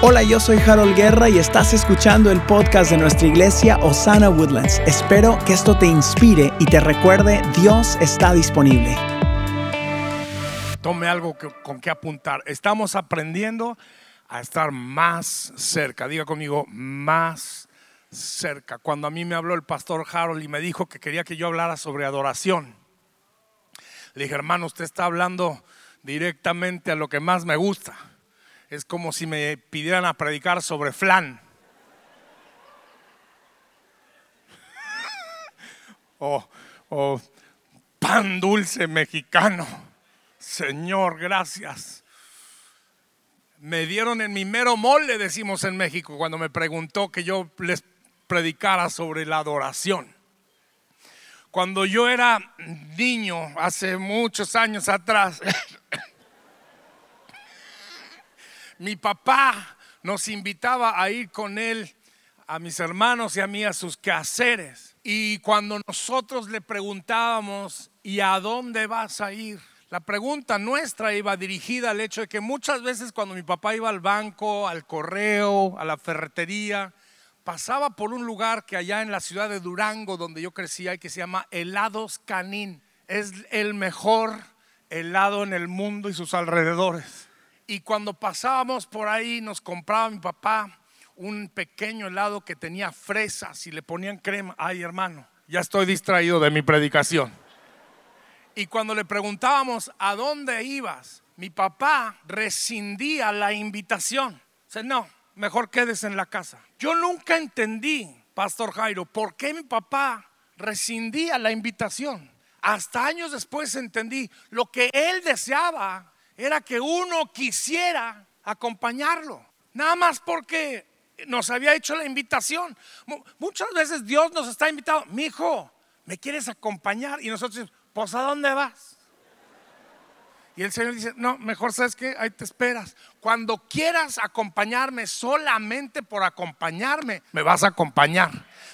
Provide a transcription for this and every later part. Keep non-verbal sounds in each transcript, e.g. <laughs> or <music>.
Hola, yo soy Harold Guerra y estás escuchando el podcast de nuestra iglesia Osana Woodlands. Espero que esto te inspire y te recuerde, Dios está disponible. Tome algo con que apuntar. Estamos aprendiendo a estar más cerca. Diga conmigo, más cerca. Cuando a mí me habló el pastor Harold y me dijo que quería que yo hablara sobre adoración, le dije, hermano, usted está hablando directamente a lo que más me gusta. Es como si me pidieran a predicar sobre flan. <laughs> o, o pan dulce mexicano. Señor, gracias. Me dieron en mi mero mole, decimos en México, cuando me preguntó que yo les predicara sobre la adoración. Cuando yo era niño, hace muchos años atrás, <laughs> mi papá nos invitaba a ir con él, a mis hermanos y a mí, a sus quehaceres. Y cuando nosotros le preguntábamos, ¿y a dónde vas a ir? La pregunta nuestra iba dirigida al hecho de que muchas veces cuando mi papá iba al banco, al correo, a la ferretería, pasaba por un lugar que allá en la ciudad de Durango, donde yo crecí, hay que se llama Helados Canín. Es el mejor helado en el mundo y sus alrededores. Y cuando pasábamos por ahí, nos compraba mi papá un pequeño helado que tenía fresas y le ponían crema. Ay, hermano, ya estoy distraído de mi predicación. Y cuando le preguntábamos a dónde ibas, mi papá rescindía la invitación. Dice, no, mejor quedes en la casa. Yo nunca entendí, Pastor Jairo, por qué mi papá rescindía la invitación. Hasta años después entendí, lo que él deseaba era que uno quisiera acompañarlo. Nada más porque nos había hecho la invitación. Mu- Muchas veces Dios nos está invitando, mi hijo, ¿me quieres acompañar? Y nosotros pues ¿a dónde vas? Y el Señor dice, no, mejor sabes que ahí te esperas. Cuando quieras acompañarme solamente por acompañarme, me vas a acompañar.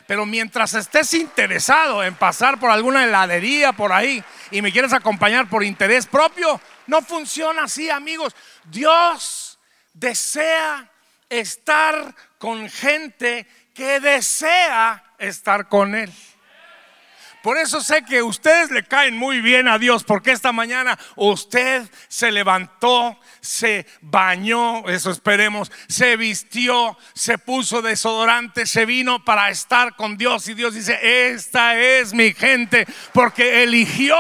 Pero mientras estés interesado en pasar por alguna heladería por ahí y me quieres acompañar por interés propio, no funciona así, amigos. Dios desea estar con gente que desea estar con Él. Por eso sé que ustedes le caen muy bien a Dios, porque esta mañana usted se levantó, se bañó, eso esperemos, se vistió, se puso desodorante, se vino para estar con Dios. Y Dios dice, esta es mi gente, porque eligió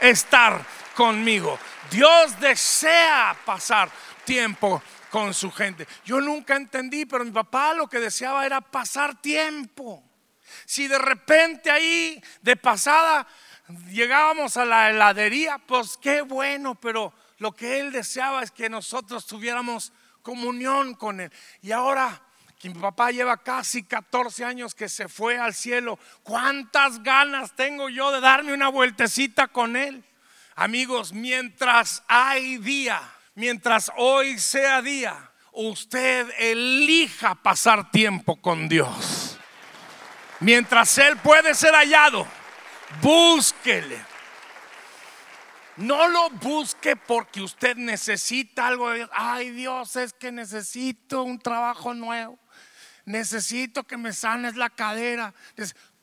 estar conmigo. Dios desea pasar tiempo con su gente. Yo nunca entendí, pero mi papá lo que deseaba era pasar tiempo. Si de repente ahí de pasada llegábamos a la heladería, pues qué bueno, pero lo que él deseaba es que nosotros tuviéramos comunión con él. Y ahora que mi papá lleva casi 14 años que se fue al cielo, ¿cuántas ganas tengo yo de darme una vueltecita con él? Amigos, mientras hay día, mientras hoy sea día, usted elija pasar tiempo con Dios. Mientras Él puede ser hallado, búsquele. No lo busque porque usted necesita algo de Dios. Ay Dios, es que necesito un trabajo nuevo. Necesito que me sanes la cadera.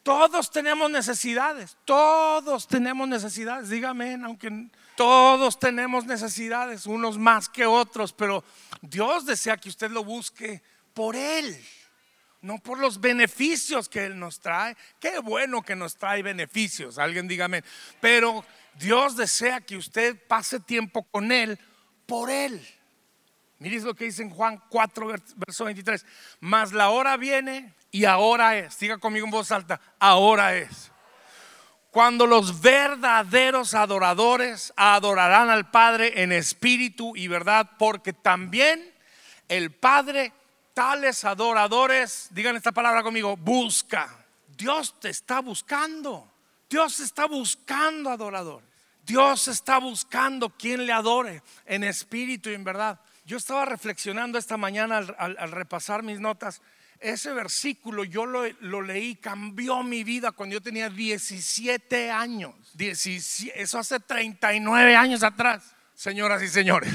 Todos tenemos necesidades. Todos tenemos necesidades. Dígame, aunque todos tenemos necesidades, unos más que otros, pero Dios desea que usted lo busque por Él no por los beneficios que Él nos trae. Qué bueno que nos trae beneficios, alguien dígame. Pero Dios desea que usted pase tiempo con Él por Él. Mire lo que dice en Juan 4, vers- verso 23. Mas la hora viene y ahora es. Diga conmigo en voz alta, ahora es. Cuando los verdaderos adoradores adorarán al Padre en espíritu y verdad, porque también el Padre tales adoradores, digan esta palabra conmigo, busca. Dios te está buscando. Dios está buscando adoradores. Dios está buscando quien le adore en espíritu y en verdad. Yo estaba reflexionando esta mañana al repasar mis notas. Ese versículo yo lo, lo leí, cambió mi vida cuando yo tenía 17 años. 17 eso hace 39 años atrás, señoras y señores.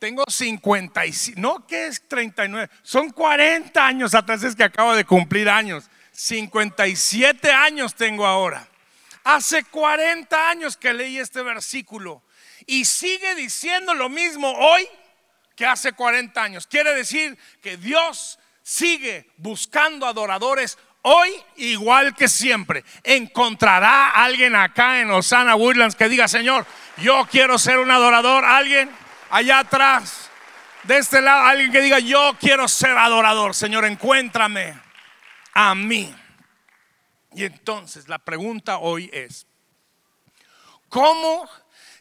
Tengo 55, no que es 39, son 40 años atrás, es que acabo de cumplir años. 57 años tengo ahora. Hace 40 años que leí este versículo y sigue diciendo lo mismo hoy que hace 40 años. Quiere decir que Dios sigue buscando adoradores hoy igual que siempre. Encontrará alguien acá en Osana Woodlands que diga, Señor, yo quiero ser un adorador. Alguien allá atrás, de este lado, alguien que diga, yo quiero ser adorador. Señor, encuéntrame a mí. Y entonces la pregunta hoy es, ¿cómo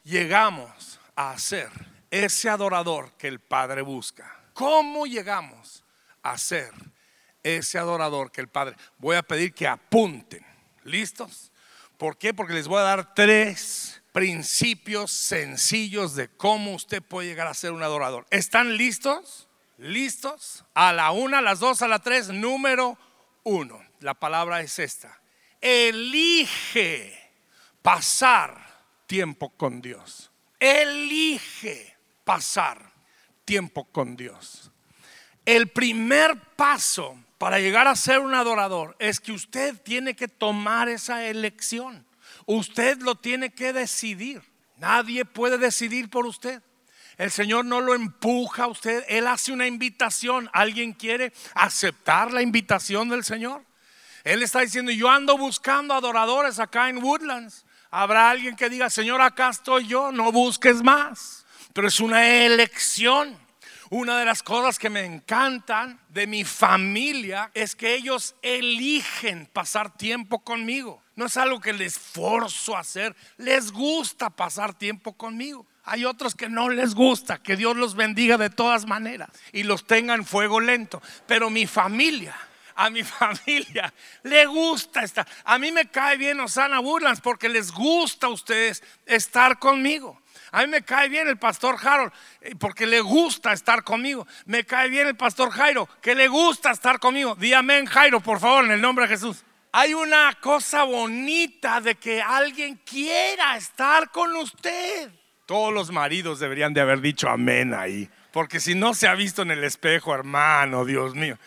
llegamos a ser ese adorador que el Padre busca? ¿Cómo llegamos a ser ese adorador que el Padre? Voy a pedir que apunten. ¿Listos? ¿Por qué? Porque les voy a dar tres principios sencillos de cómo usted puede llegar a ser un adorador. ¿Están listos? ¿Listos? A la una, a las dos, a la tres, número uno. La palabra es esta elige pasar tiempo con Dios. Elige pasar tiempo con Dios. El primer paso para llegar a ser un adorador es que usted tiene que tomar esa elección. Usted lo tiene que decidir. Nadie puede decidir por usted. El Señor no lo empuja a usted. Él hace una invitación. ¿Alguien quiere aceptar la invitación del Señor? Él está diciendo, yo ando buscando adoradores acá en Woodlands. Habrá alguien que diga, Señor, acá estoy yo, no busques más. Pero es una elección. Una de las cosas que me encantan de mi familia es que ellos eligen pasar tiempo conmigo. No es algo que les forzo a hacer, les gusta pasar tiempo conmigo. Hay otros que no les gusta, que Dios los bendiga de todas maneras y los tenga en fuego lento. Pero mi familia a mi <laughs> familia le gusta estar. A mí me cae bien Osana Woodlands porque les gusta a ustedes estar conmigo. A mí me cae bien el pastor Harold eh, porque le gusta estar conmigo. Me cae bien el pastor Jairo que le gusta estar conmigo. Di amén, Jairo, por favor, en el nombre de Jesús. Hay una cosa bonita de que alguien quiera estar con usted. Todos los maridos deberían de haber dicho amén ahí. Porque si no se ha visto en el espejo, hermano, Dios mío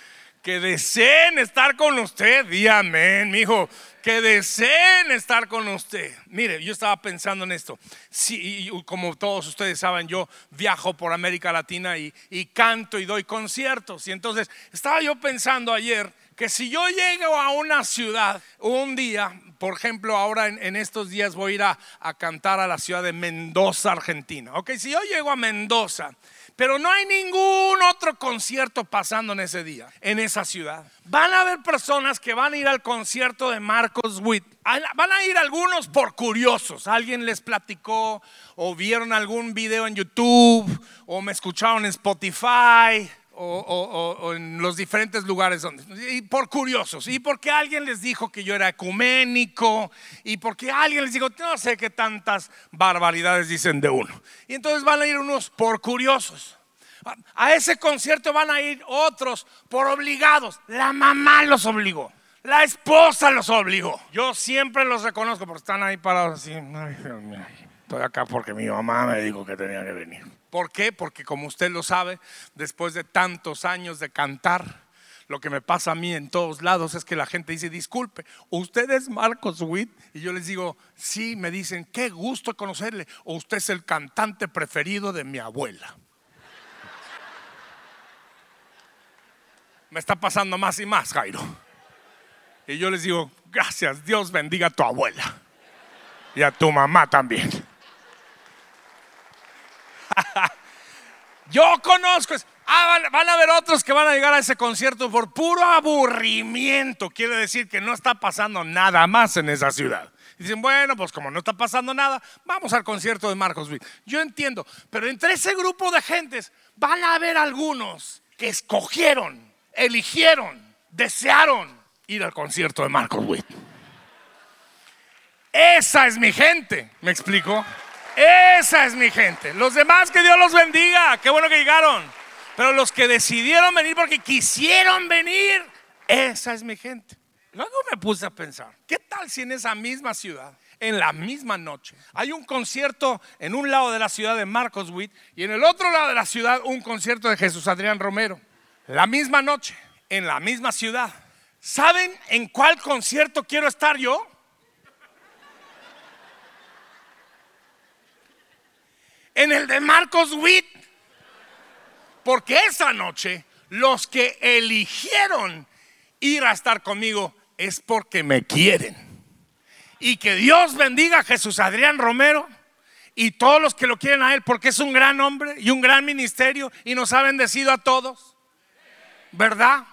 que deseen estar con usted. Di amén, mi hijo. Que deseen estar con usted. Mire, yo estaba pensando en esto. Sí, como todos ustedes saben, yo viajo por América Latina y, canto y doy conciertos. Y entonces estaba yo pensando ayer que si yo llego a una ciudad un día, por ejemplo, ahora en, estos días voy a ir a, a, cantar a la ciudad de Mendoza, Argentina. Ok, si yo llego a Mendoza pero no hay ningún otro concierto pasando en ese día, en esa ciudad. Van a haber personas que van a ir al concierto de Marcos Witt. Van a ir algunos por curiosos. Alguien les platicó o vieron algún video en YouTube o me escucharon en Spotify. O, en los diferentes lugares donde, y por curiosos, y porque alguien les dijo que yo era ecuménico, y porque alguien les dijo, no sé qué tantas barbaridades dicen de uno. Y entonces van a ir unos por curiosos. A ese concierto van a ir otros por obligados. La mamá los obligó. La esposa los obligó. Yo siempre los reconozco porque están ahí parados así. Estoy acá porque mi mamá me dijo que tenía que venir. ¿Por qué? Porque como usted lo sabe, después de tantos años de cantar, lo que me pasa a mí en todos lados es que la gente dice, disculpe, ¿usted es Marcos Witt? Y yo les digo, sí, me dicen, qué gusto conocerle. O usted es el cantante preferido de mi abuela. me está pasando más y más, Jairo. Y yo les digo, gracias, Dios bendiga a tu abuela y a tu mamá también. Yo conozco, ah, van, a haber otros que van a llegar a ese concierto por puro aburrimiento. Quiere decir que no está pasando nada más en esa ciudad. dicen, bueno, pues como no está pasando nada, vamos al concierto de Marcos Witt. Yo entiendo, pero entre ese grupo de gentes van a haber algunos que escogieron eligieron, desearon ir al concierto de Marcos Witt. Esa es mi gente, ¿me explico? Esa es mi gente. Los demás que Dios los bendiga, qué bueno que llegaron. Pero los que decidieron venir porque quisieron venir, esa es mi gente. Luego me puse a pensar, ¿qué tal si en esa misma ciudad en la misma noche. Hay un concierto en un lado de la ciudad de Marcos Witt y en el otro lado de la ciudad un concierto de Jesús Adrián Romero. La misma noche, en la misma ciudad. ¿Saben en cuál concierto quiero estar yo? En el de Marcos Witt. Porque esa noche los que eligieron ir a estar conmigo es porque me quieren. Y que Dios bendiga a Jesús Adrián Romero y todos los que lo quieren a él, porque es un gran hombre y un gran ministerio y nos ha bendecido a todos. ¿Verdad?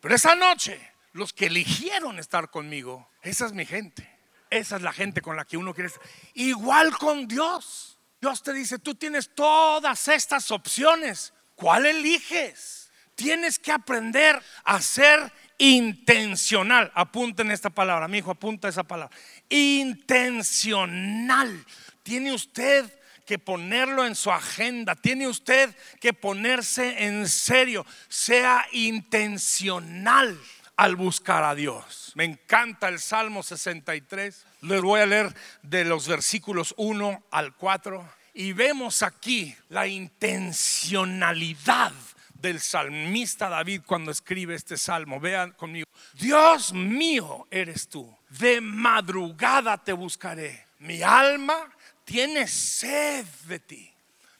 Pero esa noche, los que eligieron estar conmigo, esa es mi gente. Esa es la gente con la que uno quiere estar. Igual con Dios. Dios te dice, tú tienes todas estas opciones. ¿Cuál eliges? Tienes que aprender a ser intencional. Apunten esta palabra, mi hijo, apunta esa palabra. Intencional. Tiene usted que ponerlo en su agenda, tiene usted que ponerse en serio, sea intencional al buscar a Dios. Me encanta el Salmo 63. Les voy a leer de los versículos 1 al 4 y vemos aquí la intencionalidad del salmista David cuando escribe este salmo. Vean conmigo. Dios mío eres tú. De madrugada te buscaré. Mi alma tiene sed de ti.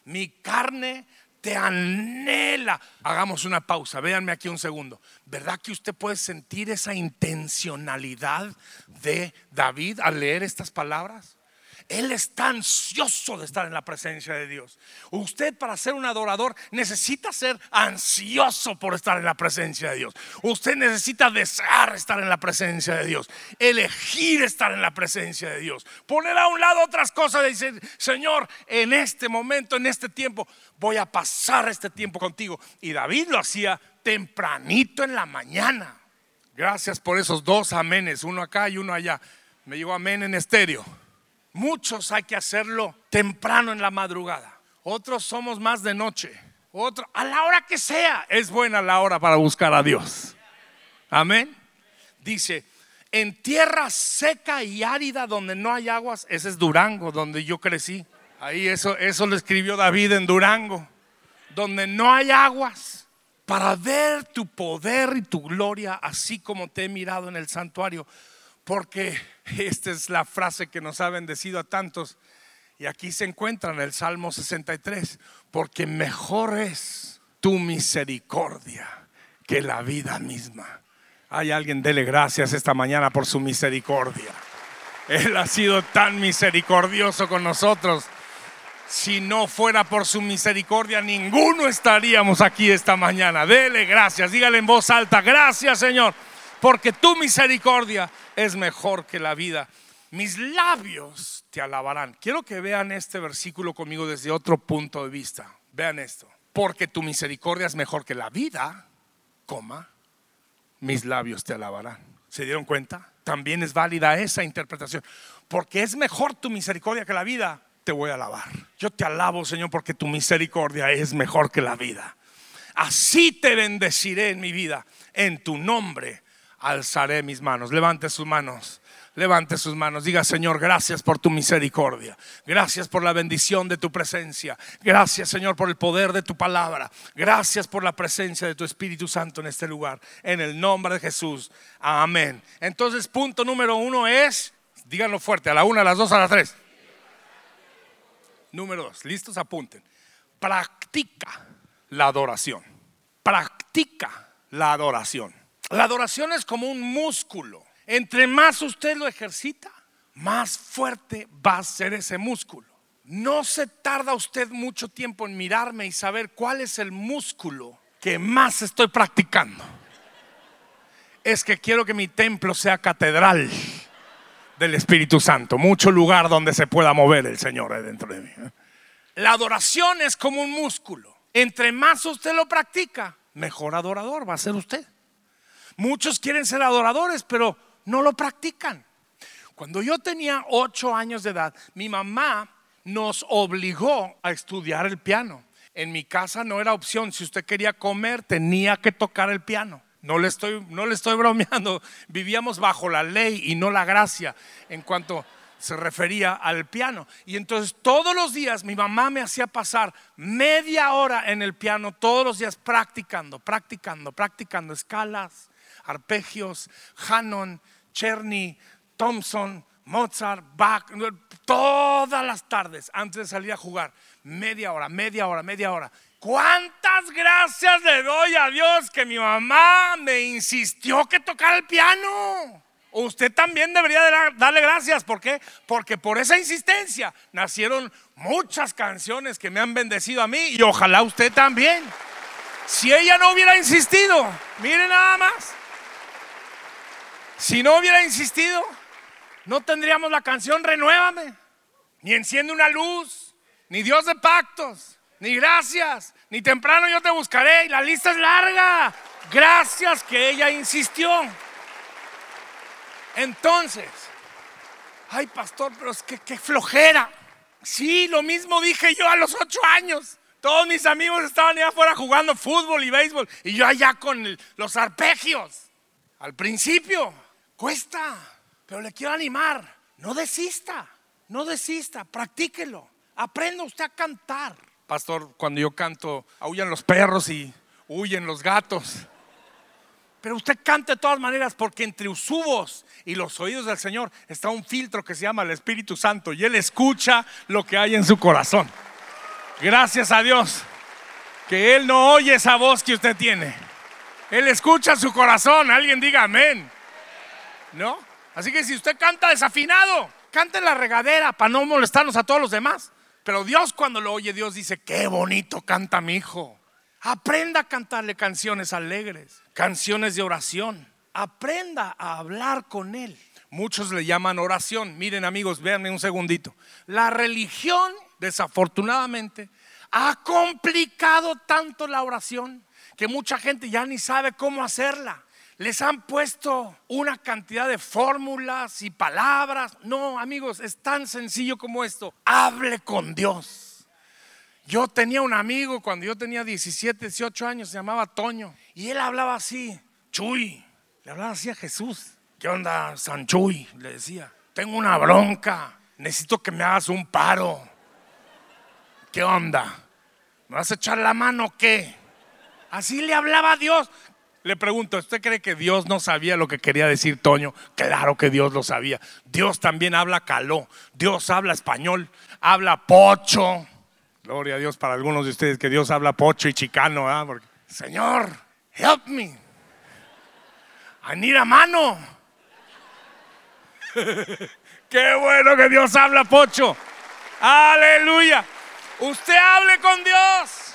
Mi carne te anhela. Hagamos una pausa, véanme aquí un segundo. ¿Verdad que usted puede sentir esa intencionalidad de David al leer estas palabras? Él está ansioso de estar en la presencia de Dios. Usted para ser un adorador necesita ser ansioso por estar en la presencia de Dios. Usted necesita desear estar en la presencia de Dios. Elegir estar en la presencia de Dios. Poner a un lado otras cosas y decir, Señor, en este momento, en este tiempo, voy a pasar este tiempo contigo. Y David lo hacía tempranito en la mañana. Gracias por esos dos amenes, uno acá y uno allá. Me llegó amén en estéreo. Muchos hay que hacerlo temprano en la madrugada. Otros somos más de noche. Otro, a la hora que sea, es buena la hora para buscar a Dios. Amén. Dice, en tierra seca y árida donde no hay aguas, ese es Durango, donde yo crecí. Ahí eso, eso lo escribió David en Durango, donde no hay aguas, para ver tu poder y tu gloria, así como te he mirado en el santuario porque esta es la frase que nos ha bendecido a tantos. Y aquí se encuentra en el Salmo 63, porque mejor es tu misericordia que la vida misma. Hay alguien, dele gracias esta mañana por su misericordia. Él ha sido tan misericordioso con nosotros. Si no fuera por su misericordia, ninguno estaríamos aquí esta mañana. Dele gracias, dígale en voz alta, gracias Señor porque tu misericordia es mejor que la vida. Mis labios te alabarán. Quiero que vean este versículo conmigo desde otro punto de vista. Vean esto. Porque tu misericordia es mejor que la vida, coma, mis labios te alabarán. ¿Se dieron cuenta? También es válida esa interpretación. Porque es mejor tu misericordia que la vida, te voy a alabar. Yo te alabo, Señor, porque tu misericordia es mejor que la vida. Así te bendeciré en mi vida, en tu nombre alzaré mis manos. Levante sus manos. Levante sus manos. Diga, Señor, gracias por tu misericordia. Gracias por la bendición de tu presencia. Gracias, Señor, por el poder de tu palabra. Gracias por la presencia de tu Espíritu Santo en este lugar. En el nombre de Jesús. Amén. Entonces, punto número uno es, díganlo fuerte, a la una, a las dos, a las tres. Número dos, listos, apunten. Practica la adoración. Practica la adoración. La adoración es como un músculo. Entre más usted lo ejercita, más fuerte va a ser ese músculo. No se tarda usted mucho tiempo en mirarme y saber cuál es el músculo que más estoy practicando. Es que quiero que mi templo sea catedral del Espíritu Santo, mucho lugar donde se pueda mover el Señor dentro de mí. La adoración es como un músculo. Entre más usted lo practica, mejor adorador va a ser usted. Muchos quieren ser adoradores, pero no lo practican. Cuando yo tenía ocho años de edad, mi mamá nos obligó a estudiar el piano. En mi casa no era opción. Si usted quería comer, tenía que tocar el piano. No le estoy, no le estoy <laughs> bromeando. Vivíamos bajo la ley y no la gracia. En cuanto se refería al piano. Y entonces todos los días mi mamá me hacía pasar media hora en el piano, todos los días practicando, practicando, practicando escalas, arpegios, Hanon, Cherny, Thompson, Mozart, Bach, todas las tardes antes de salir a jugar. Media hora, media hora, media hora. ¿Cuántas gracias le doy a Dios que mi mamá me insistió que tocara el piano? Usted también debería darle gracias. ¿Por qué? Porque por esa insistencia nacieron muchas canciones que me han bendecido a mí y ojalá usted también. Si ella no hubiera insistido, mire nada más. Si no hubiera insistido, no tendríamos la canción Renuévame, ni Enciende una luz, ni Dios de pactos, ni gracias, ni temprano yo te buscaré. Y la lista es larga. Gracias que ella insistió. Entonces, ay pastor, pero es que qué flojera. Sí, lo mismo dije yo a los ocho años. Todos mis amigos estaban allá afuera jugando fútbol y béisbol y yo allá con los arpegios. Al principio, cuesta, pero le quiero animar. No desista, no desista, practíquelo. Aprenda usted a cantar. Pastor, cuando yo canto, aullan los perros y huyen los gatos. Pero usted cante de todas maneras porque entre usubos y los oídos del Señor está un filtro que se llama el Espíritu Santo y Él escucha lo que hay en su corazón. Gracias a Dios que Él no oye esa voz que usted tiene. Él escucha su corazón. Alguien diga amén. ¿No? Así que si usted canta desafinado, cante en la regadera para no molestarnos a todos los demás. Pero Dios cuando lo oye, Dios dice, qué bonito canta mi hijo. Aprenda a cantarle canciones alegres, canciones de oración. Aprenda a hablar con Él. Muchos le llaman oración. Miren amigos, véanme un segundito. La religión, desafortunadamente, ha complicado tanto la oración que mucha gente ya ni sabe cómo hacerla. Les han puesto una cantidad de fórmulas y palabras. No, amigos, es tan sencillo como esto. Hable con Dios. Yo tenía un amigo cuando yo tenía 17, 18 años, se llamaba Toño, y él hablaba así, Chuy, le hablaba así a Jesús. ¿Qué onda, San Chuy? Le decía, tengo una bronca, necesito que me hagas un paro. ¿Qué onda? ¿Me vas a echar la mano o qué? Así le hablaba a Dios. Le pregunto, ¿usted cree que Dios no sabía lo que quería decir Toño? Claro que Dios lo sabía. Dios también habla caló, Dios habla español, habla pocho, Gloria a Dios para algunos de ustedes que Dios habla pocho y chicano, ¿ah? Porque, Señor, help me. I need a mano. <laughs> Qué bueno que Dios habla pocho. Aleluya. Usted hable con Dios.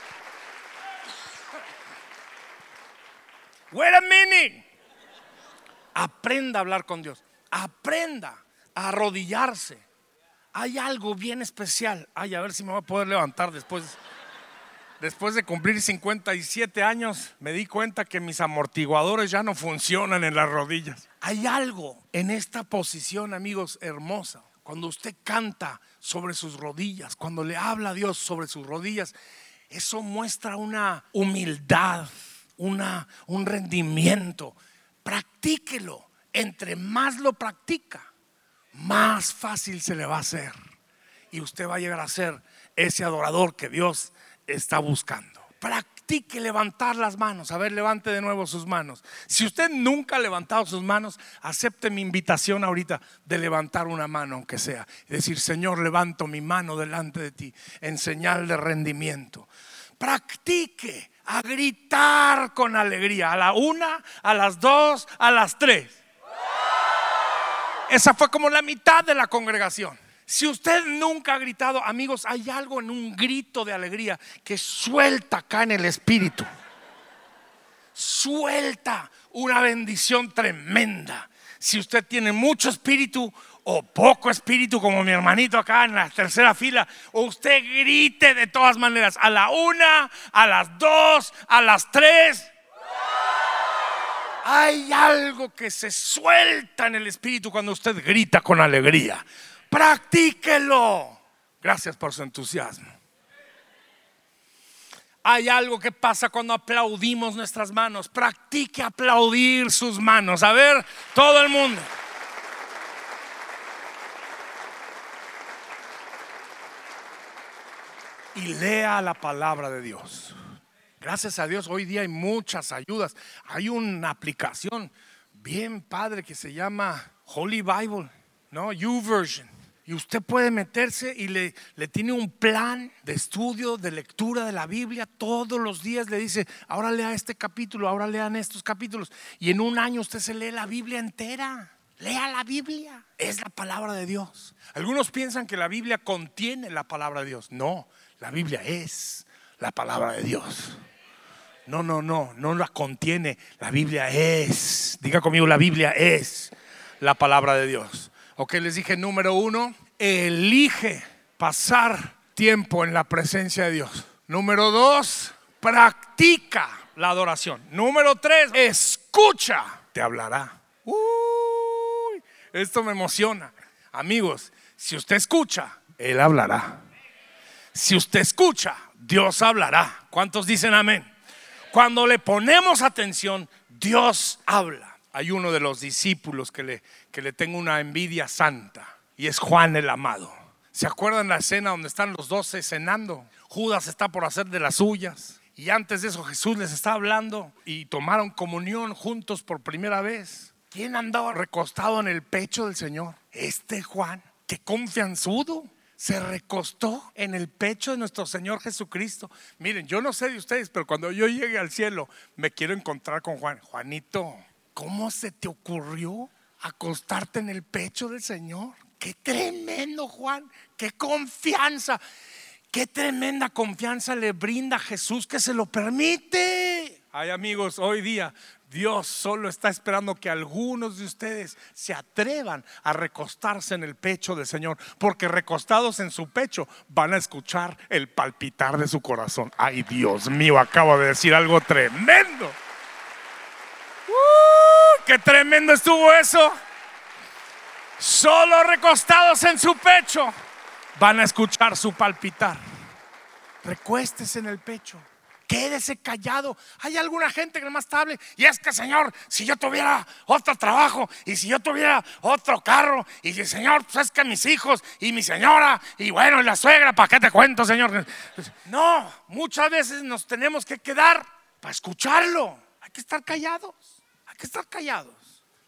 Wait a minute. Aprenda a hablar con Dios. Aprenda a arrodillarse hay algo bien especial. Ay, a ver si me voy a poder levantar después. Después de cumplir 57 años, me di cuenta que mis amortiguadores ya no funcionan en las rodillas. Hay algo en esta posición, amigos, hermosa. Cuando usted canta sobre sus rodillas, cuando le habla a Dios sobre sus rodillas, eso muestra una humildad, una, un rendimiento. Practíquelo. Entre más lo practica, más fácil se le va a hacer. Y usted va a llegar a ser ese adorador que Dios está buscando. Practique levantar las manos. A ver, levante de nuevo sus manos. Si usted nunca ha levantado sus manos, acepte mi invitación ahorita de levantar una mano, aunque sea. Decir, Señor, levanto mi mano delante de ti en señal de rendimiento. Practique a gritar con alegría. A la una, a las dos, a las tres. Esa fue como la mitad de la congregación. Si usted nunca ha gritado, amigos, hay algo en un grito de alegría que suelta acá en el espíritu. Suelta una bendición tremenda. Si usted tiene mucho espíritu o poco espíritu, como mi hermanito acá en la tercera fila, o usted grite de todas maneras, a la una, a las dos, a las tres hay algo que se suelta en el espíritu cuando usted grita con alegría. Practíquelo. Gracias por su entusiasmo. Hay algo que pasa cuando aplaudimos nuestras manos. Practique aplaudir sus manos. A ver, todo el mundo. Y lea la palabra de Dios. Gracias a Dios, hoy día hay muchas ayudas. Hay una aplicación bien padre que se llama Holy Bible, ¿no? YouVersion. Y usted puede meterse y le, le, tiene un plan de estudio, de lectura de la Biblia. Todos los días le dice, ahora lea este capítulo, ahora lean estos capítulos. Y en un año usted se lee la Biblia entera. Lea la Biblia. Es la palabra de Dios. Algunos piensan que la Biblia contiene la palabra de Dios. No, la Biblia es la palabra de Dios. No, no, no, no la contiene. La Biblia es. Diga conmigo, la Biblia es la palabra de Dios. Ok, les dije número uno, elige pasar tiempo en la presencia de Dios. Número dos, practica la adoración. Número tres, escucha, te hablará. Uy, esto me emociona. Amigos, si usted escucha, Él hablará. Si usted escucha, Dios hablará. ¿Cuántos dicen amén? Cuando le ponemos atención, Dios habla hay uno de los discípulos que le, que le tengo una envidia santa y es Juan el amado. ¿Se acuerdan la escena donde están los doce cenando? Judas está por hacer de las suyas. Y antes de eso Jesús les está hablando y tomaron comunión juntos por primera vez. ¿Quién andaba recostado en el pecho del Señor? Este Juan, que confianzudo, se recostó en el pecho de nuestro Señor Jesucristo. Miren, yo no sé de ustedes, pero cuando yo llegue al cielo, me quiero encontrar con Juan. Juanito, ¿Cómo se te ocurrió acostarte en el pecho del Señor? Qué tremendo, Juan. Qué confianza. Qué tremenda confianza le brinda Jesús que se lo permite. Ay amigos, hoy día Dios solo está esperando que algunos de ustedes se atrevan a recostarse en el pecho del Señor, porque recostados en su pecho van a escuchar el palpitar de su corazón. Ay Dios mío, acabo de decir algo tremendo. Qué tremendo estuvo eso. Solo recostados en su pecho van a escuchar su palpitar. Recuéstese en el pecho. Quédese callado. Hay alguna gente que más estable Y es que, Señor, si yo tuviera otro trabajo y si yo tuviera otro carro y si, Señor, pues es que mis hijos y mi señora y bueno, y la suegra, ¿para qué te cuento, Señor? No, muchas veces nos tenemos que quedar para escucharlo. Hay que estar callados que estar callados.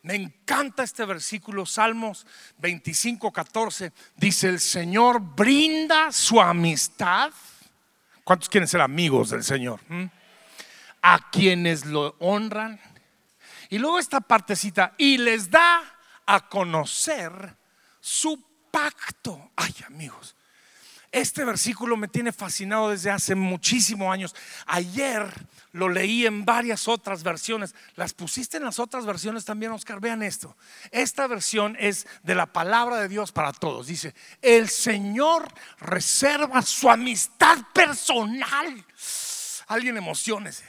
Me encanta este versículo, Salmos 25, 14. Dice: El Señor brinda su amistad. ¿Cuántos quieren ser amigos del Señor? ¿Mm? A quienes lo honran. Y luego esta partecita, y les da a conocer su pacto. Ay, amigos, este versículo me tiene fascinado desde hace muchísimos años. Ayer lo leí en varias otras versiones. Las pusiste en las otras versiones también, Oscar. Vean esto. Esta versión es de la palabra de Dios para todos. Dice, el Señor reserva su amistad personal. Alguien emocionese.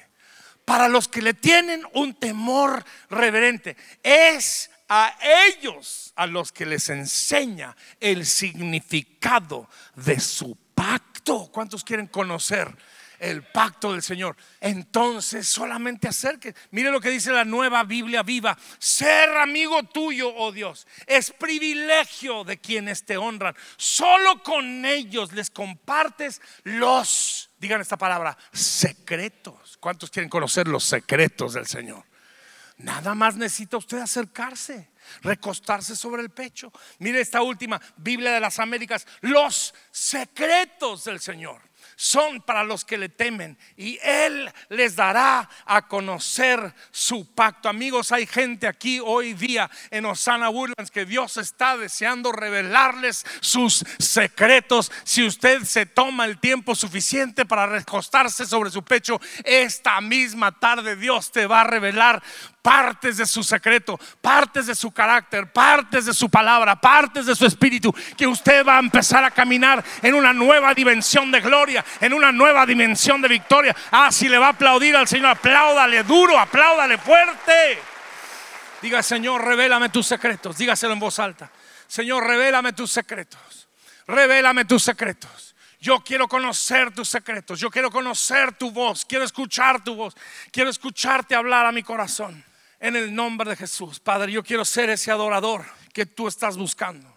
Para los que le tienen un temor reverente. Es a ellos a los que les enseña el significado de su pacto. ¿Cuántos quieren conocer el pacto del Señor? Entonces solamente acerque. Mire lo que dice la nueva Biblia viva. Ser amigo tuyo, oh Dios, es privilegio de quienes te honran. Solo con ellos les compartes los, digan esta palabra, secretos. ¿Cuántos quieren conocer los secretos del Señor? Nada más necesita usted acercarse, recostarse sobre el pecho. Mire esta última Biblia de las Américas, los secretos del Señor son para los que le temen y Él les dará a conocer su pacto. Amigos, hay gente aquí hoy día en Osana Woodlands que Dios está deseando revelarles sus secretos. Si usted se toma el tiempo suficiente para recostarse sobre su pecho, esta misma tarde Dios te va a revelar partes de su secreto, partes de su carácter, partes de su palabra, partes de su espíritu, que usted va a empezar a caminar en una nueva dimensión de gloria, en una nueva dimensión de victoria. Ah, si le va a aplaudir al Señor, apláudale duro, apláudale fuerte. Diga, Señor, revélame tus secretos. Dígaselo en voz alta. Señor, revélame tus secretos. Revélame tus secretos. Yo quiero conocer tus secretos. Yo quiero conocer tu voz. Quiero escuchar tu voz. Quiero escucharte hablar a mi corazón. En el nombre de Jesús, Padre, yo quiero ser ese adorador que tú estás buscando.